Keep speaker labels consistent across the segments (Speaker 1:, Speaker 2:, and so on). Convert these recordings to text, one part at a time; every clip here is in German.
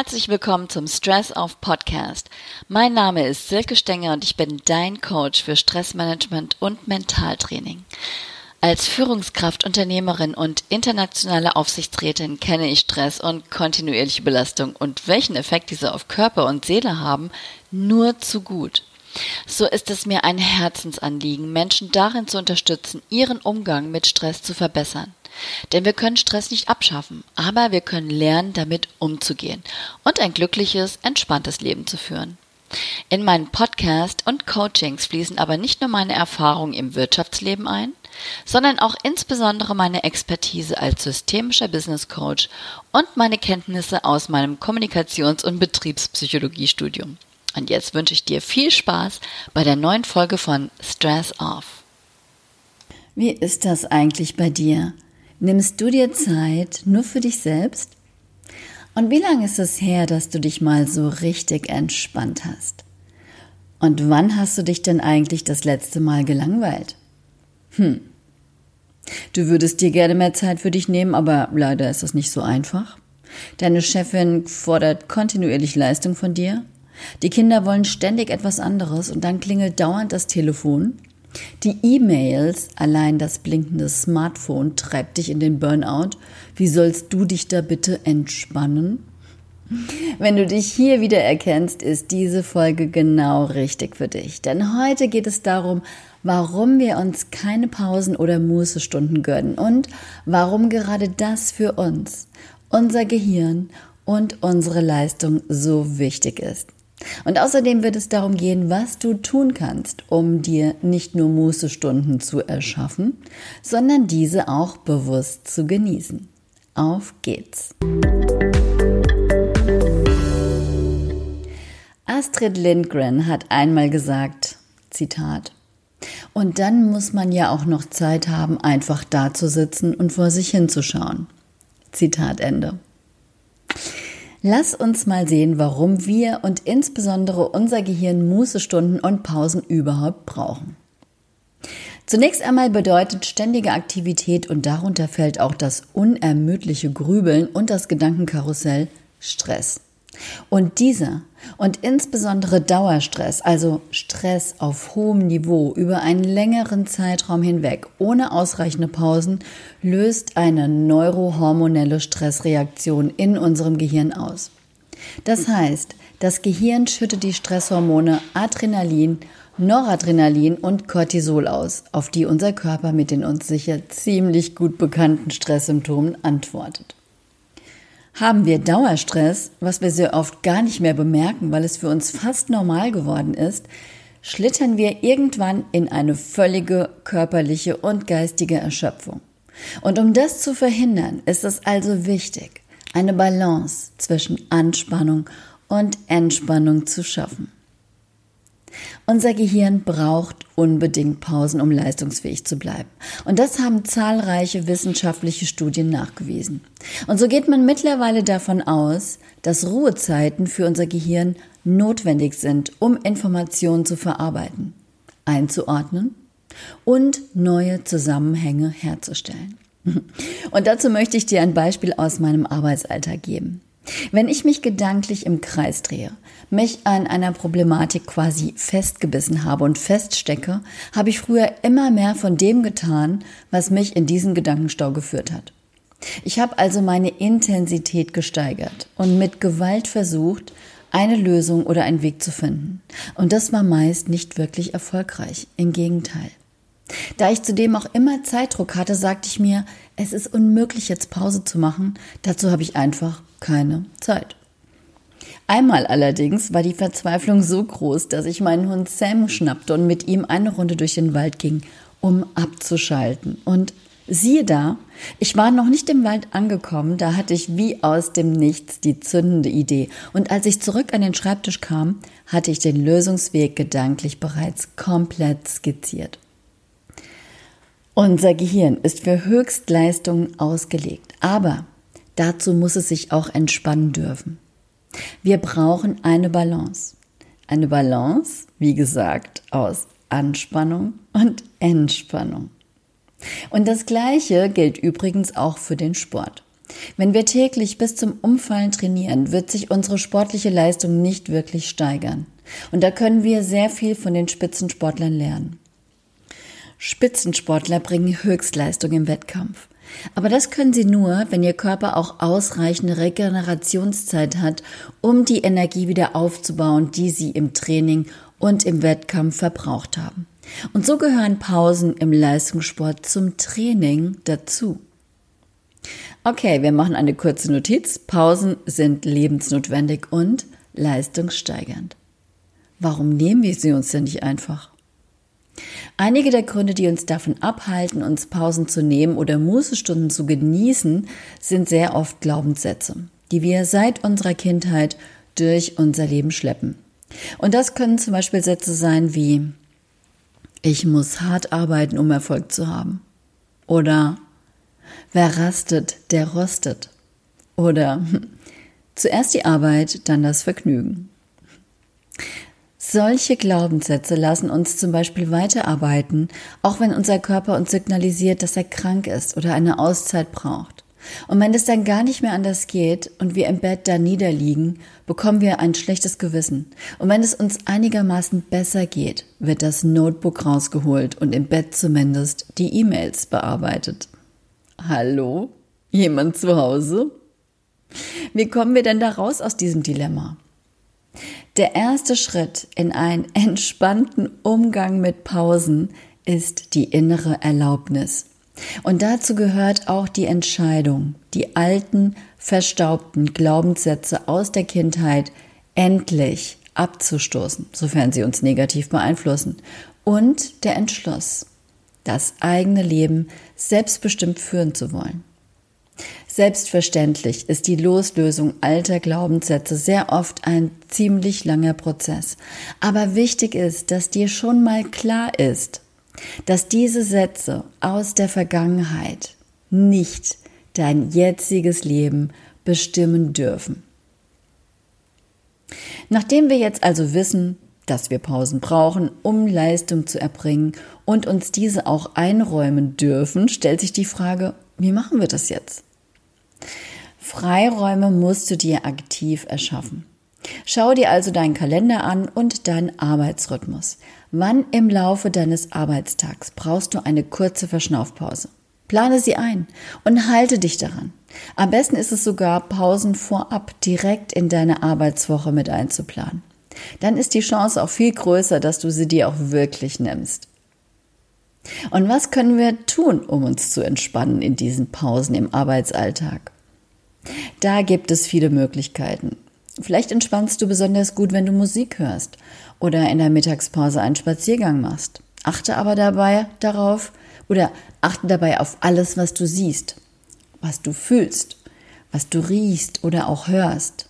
Speaker 1: Herzlich willkommen zum Stress Off Podcast. Mein Name ist Silke Stenger und ich bin dein Coach für Stressmanagement und Mentaltraining. Als Führungskraft, Unternehmerin und internationale Aufsichtsrätin kenne ich Stress und kontinuierliche Belastung und welchen Effekt diese auf Körper und Seele haben, nur zu gut. So ist es mir ein Herzensanliegen, Menschen darin zu unterstützen, ihren Umgang mit Stress zu verbessern. Denn wir können Stress nicht abschaffen, aber wir können lernen, damit umzugehen und ein glückliches, entspanntes Leben zu führen. In meinen Podcast und Coachings fließen aber nicht nur meine Erfahrungen im Wirtschaftsleben ein, sondern auch insbesondere meine Expertise als systemischer Business Coach und meine Kenntnisse aus meinem Kommunikations- und Betriebspsychologiestudium. Und jetzt wünsche ich dir viel Spaß bei der neuen Folge von Stress Off.
Speaker 2: Wie ist das eigentlich bei dir? Nimmst du dir Zeit nur für dich selbst? Und wie lange ist es her, dass du dich mal so richtig entspannt hast? Und wann hast du dich denn eigentlich das letzte Mal gelangweilt? Hm. Du würdest dir gerne mehr Zeit für dich nehmen, aber leider ist das nicht so einfach. Deine Chefin fordert kontinuierlich Leistung von dir. Die Kinder wollen ständig etwas anderes und dann klingelt dauernd das Telefon. Die E-Mails, allein das blinkende Smartphone treibt dich in den Burnout. Wie sollst du dich da bitte entspannen? Wenn du dich hier wieder erkennst, ist diese Folge genau richtig für dich. Denn heute geht es darum, warum wir uns keine Pausen oder Mußestunden gönnen und warum gerade das für uns, unser Gehirn und unsere Leistung so wichtig ist. Und außerdem wird es darum gehen, was du tun kannst, um dir nicht nur Mußestunden zu erschaffen, sondern diese auch bewusst zu genießen. Auf geht's! Astrid Lindgren hat einmal gesagt, Zitat, und dann muss man ja auch noch Zeit haben, einfach da zu sitzen und vor sich hinzuschauen. Zitat Ende. Lass uns mal sehen, warum wir und insbesondere unser Gehirn Mußestunden und Pausen überhaupt brauchen. Zunächst einmal bedeutet ständige Aktivität und darunter fällt auch das unermüdliche Grübeln und das Gedankenkarussell Stress. Und dieser und insbesondere Dauerstress, also Stress auf hohem Niveau über einen längeren Zeitraum hinweg ohne ausreichende Pausen, löst eine neurohormonelle Stressreaktion in unserem Gehirn aus. Das heißt, das Gehirn schüttet die Stresshormone Adrenalin, Noradrenalin und Cortisol aus, auf die unser Körper mit den uns sicher ziemlich gut bekannten Stresssymptomen antwortet. Haben wir Dauerstress, was wir sehr oft gar nicht mehr bemerken, weil es für uns fast normal geworden ist, schlittern wir irgendwann in eine völlige körperliche und geistige Erschöpfung. Und um das zu verhindern, ist es also wichtig, eine Balance zwischen Anspannung und Entspannung zu schaffen. Unser Gehirn braucht unbedingt Pausen, um leistungsfähig zu bleiben. Und das haben zahlreiche wissenschaftliche Studien nachgewiesen. Und so geht man mittlerweile davon aus, dass Ruhezeiten für unser Gehirn notwendig sind, um Informationen zu verarbeiten, einzuordnen und neue Zusammenhänge herzustellen. Und dazu möchte ich dir ein Beispiel aus meinem Arbeitsalltag geben. Wenn ich mich gedanklich im Kreis drehe, mich an einer Problematik quasi festgebissen habe und feststecke, habe ich früher immer mehr von dem getan, was mich in diesen Gedankenstau geführt hat. Ich habe also meine Intensität gesteigert und mit Gewalt versucht, eine Lösung oder einen Weg zu finden. Und das war meist nicht wirklich erfolgreich. Im Gegenteil. Da ich zudem auch immer Zeitdruck hatte, sagte ich mir, es ist unmöglich, jetzt Pause zu machen. Dazu habe ich einfach keine Zeit. Einmal allerdings war die Verzweiflung so groß, dass ich meinen Hund Sam schnappte und mit ihm eine Runde durch den Wald ging, um abzuschalten. Und siehe da, ich war noch nicht im Wald angekommen, da hatte ich wie aus dem Nichts die zündende Idee. Und als ich zurück an den Schreibtisch kam, hatte ich den Lösungsweg gedanklich bereits komplett skizziert. Unser Gehirn ist für Höchstleistungen ausgelegt, aber dazu muss es sich auch entspannen dürfen. Wir brauchen eine Balance. Eine Balance, wie gesagt, aus Anspannung und Entspannung. Und das Gleiche gilt übrigens auch für den Sport. Wenn wir täglich bis zum Umfallen trainieren, wird sich unsere sportliche Leistung nicht wirklich steigern. Und da können wir sehr viel von den Spitzensportlern lernen. Spitzensportler bringen Höchstleistung im Wettkampf. Aber das können sie nur, wenn ihr Körper auch ausreichende Regenerationszeit hat, um die Energie wieder aufzubauen, die sie im Training und im Wettkampf verbraucht haben. Und so gehören Pausen im Leistungssport zum Training dazu. Okay, wir machen eine kurze Notiz. Pausen sind lebensnotwendig und leistungssteigernd. Warum nehmen wir sie uns denn nicht einfach? Einige der Gründe, die uns davon abhalten, uns Pausen zu nehmen oder Mußestunden zu genießen, sind sehr oft Glaubenssätze, die wir seit unserer Kindheit durch unser Leben schleppen. Und das können zum Beispiel Sätze sein wie ich muss hart arbeiten, um Erfolg zu haben. Oder wer rastet, der rostet. Oder zuerst die Arbeit, dann das Vergnügen. Solche Glaubenssätze lassen uns zum Beispiel weiterarbeiten, auch wenn unser Körper uns signalisiert, dass er krank ist oder eine Auszeit braucht. Und wenn es dann gar nicht mehr anders geht und wir im Bett da niederliegen, bekommen wir ein schlechtes Gewissen. Und wenn es uns einigermaßen besser geht, wird das Notebook rausgeholt und im Bett zumindest die E-Mails bearbeitet. Hallo? Jemand zu Hause? Wie kommen wir denn da raus aus diesem Dilemma? Der erste Schritt in einen entspannten Umgang mit Pausen ist die innere Erlaubnis. Und dazu gehört auch die Entscheidung, die alten, verstaubten Glaubenssätze aus der Kindheit endlich abzustoßen, sofern sie uns negativ beeinflussen, und der Entschluss, das eigene Leben selbstbestimmt führen zu wollen. Selbstverständlich ist die Loslösung alter Glaubenssätze sehr oft ein ziemlich langer Prozess. Aber wichtig ist, dass dir schon mal klar ist, dass diese Sätze aus der Vergangenheit nicht dein jetziges Leben bestimmen dürfen. Nachdem wir jetzt also wissen, dass wir Pausen brauchen, um Leistung zu erbringen und uns diese auch einräumen dürfen, stellt sich die Frage, wie machen wir das jetzt? Freiräume musst du dir aktiv erschaffen. Schau dir also deinen Kalender an und deinen Arbeitsrhythmus. Wann im Laufe deines Arbeitstags brauchst du eine kurze Verschnaufpause? Plane sie ein und halte dich daran. Am besten ist es sogar, Pausen vorab direkt in deine Arbeitswoche mit einzuplanen. Dann ist die Chance auch viel größer, dass du sie dir auch wirklich nimmst. Und was können wir tun, um uns zu entspannen in diesen Pausen im Arbeitsalltag? Da gibt es viele Möglichkeiten. Vielleicht entspannst du besonders gut, wenn du Musik hörst oder in der Mittagspause einen Spaziergang machst. Achte aber dabei darauf oder achte dabei auf alles, was du siehst, was du fühlst, was du riechst oder auch hörst.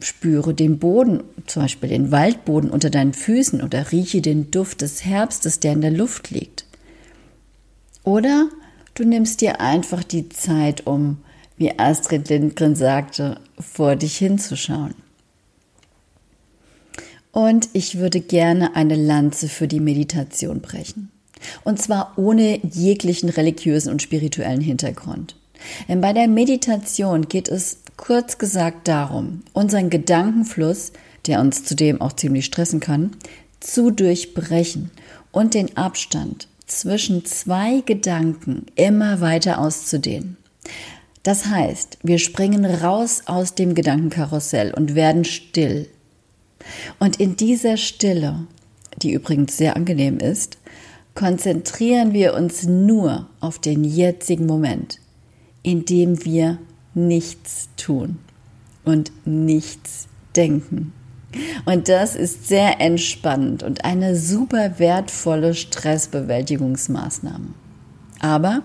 Speaker 2: Spüre den Boden, zum Beispiel den Waldboden unter deinen Füßen oder rieche den Duft des Herbstes, der in der Luft liegt. Oder du nimmst dir einfach die Zeit, um wie Astrid Lindgren sagte, vor dich hinzuschauen. Und ich würde gerne eine Lanze für die Meditation brechen. Und zwar ohne jeglichen religiösen und spirituellen Hintergrund. Denn bei der Meditation geht es kurz gesagt darum, unseren Gedankenfluss, der uns zudem auch ziemlich stressen kann, zu durchbrechen und den Abstand zwischen zwei Gedanken immer weiter auszudehnen. Das heißt, wir springen raus aus dem Gedankenkarussell und werden still. Und in dieser Stille, die übrigens sehr angenehm ist, konzentrieren wir uns nur auf den jetzigen Moment, in dem wir nichts tun und nichts denken. Und das ist sehr entspannend und eine super wertvolle Stressbewältigungsmaßnahme. Aber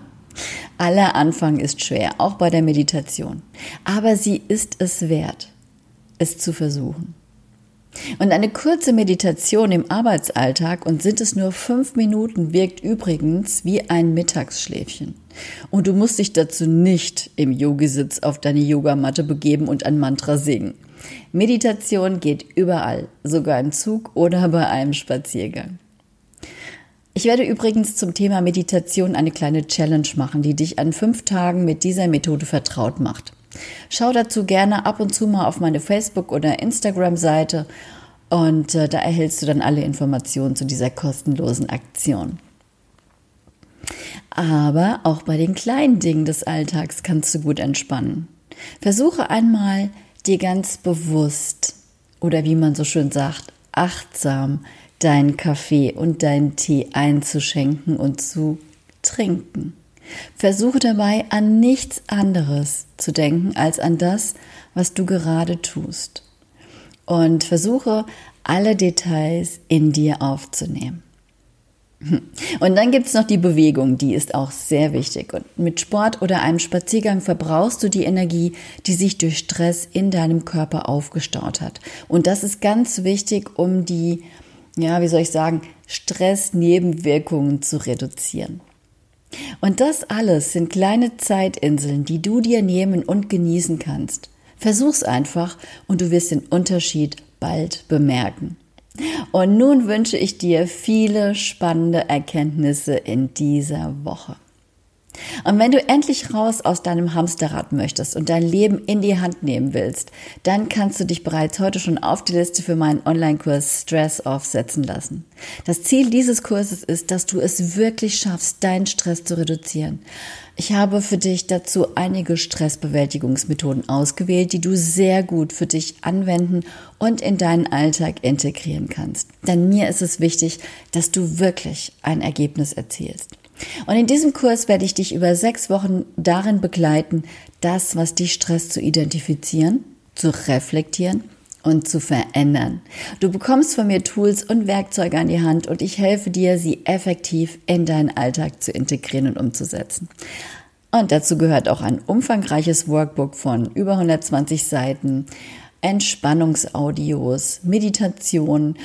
Speaker 2: aller Anfang ist schwer, auch bei der Meditation. Aber sie ist es wert, es zu versuchen. Und eine kurze Meditation im Arbeitsalltag und sind es nur fünf Minuten wirkt übrigens wie ein Mittagsschläfchen. Und du musst dich dazu nicht im Yogisitz auf deine Yogamatte begeben und ein Mantra singen. Meditation geht überall, sogar im Zug oder bei einem Spaziergang. Ich werde übrigens zum Thema Meditation eine kleine Challenge machen, die dich an fünf Tagen mit dieser Methode vertraut macht. Schau dazu gerne ab und zu mal auf meine Facebook- oder Instagram-Seite und äh, da erhältst du dann alle Informationen zu dieser kostenlosen Aktion. Aber auch bei den kleinen Dingen des Alltags kannst du gut entspannen. Versuche einmal dir ganz bewusst oder wie man so schön sagt, achtsam deinen Kaffee und deinen Tee einzuschenken und zu trinken. Versuche dabei an nichts anderes zu denken als an das, was du gerade tust. Und versuche alle Details in dir aufzunehmen. Und dann gibt es noch die Bewegung, die ist auch sehr wichtig. Und mit Sport oder einem Spaziergang verbrauchst du die Energie, die sich durch Stress in deinem Körper aufgestaut hat. Und das ist ganz wichtig, um die ja, wie soll ich sagen, Stressnebenwirkungen zu reduzieren. Und das alles sind kleine Zeitinseln, die du dir nehmen und genießen kannst. Versuch's einfach und du wirst den Unterschied bald bemerken. Und nun wünsche ich dir viele spannende Erkenntnisse in dieser Woche. Und wenn du endlich raus aus deinem Hamsterrad möchtest und dein Leben in die Hand nehmen willst, dann kannst du dich bereits heute schon auf die Liste für meinen Online-Kurs Stress aufsetzen lassen. Das Ziel dieses Kurses ist, dass du es wirklich schaffst, deinen Stress zu reduzieren. Ich habe für dich dazu einige Stressbewältigungsmethoden ausgewählt, die du sehr gut für dich anwenden und in deinen Alltag integrieren kannst. Denn mir ist es wichtig, dass du wirklich ein Ergebnis erzielst. Und in diesem Kurs werde ich dich über sechs Wochen darin begleiten, das, was dich stresst, zu identifizieren, zu reflektieren und zu verändern. Du bekommst von mir Tools und Werkzeuge an die Hand und ich helfe dir, sie effektiv in deinen Alltag zu integrieren und umzusetzen. Und dazu gehört auch ein umfangreiches Workbook von über 120 Seiten, Entspannungsaudios, Meditation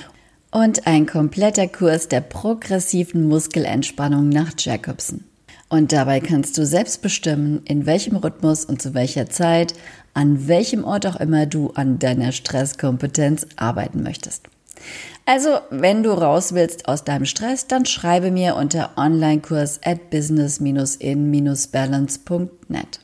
Speaker 2: und ein kompletter Kurs der progressiven Muskelentspannung nach Jacobson. Und dabei kannst du selbst bestimmen, in welchem Rhythmus und zu welcher Zeit, an welchem Ort auch immer du an deiner Stresskompetenz arbeiten möchtest. Also, wenn du raus willst aus deinem Stress, dann schreibe mir unter Onlinekurs at business-in-balance.net.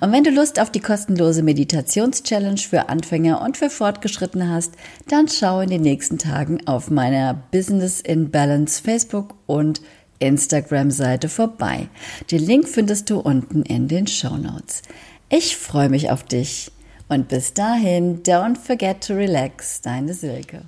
Speaker 2: Und wenn du Lust auf die kostenlose Meditations-Challenge für Anfänger und für Fortgeschrittene hast, dann schau in den nächsten Tagen auf meiner Business in Balance Facebook und Instagram-Seite vorbei. Den Link findest du unten in den Show Notes. Ich freue mich auf dich und bis dahin, don't forget to relax, deine Silke.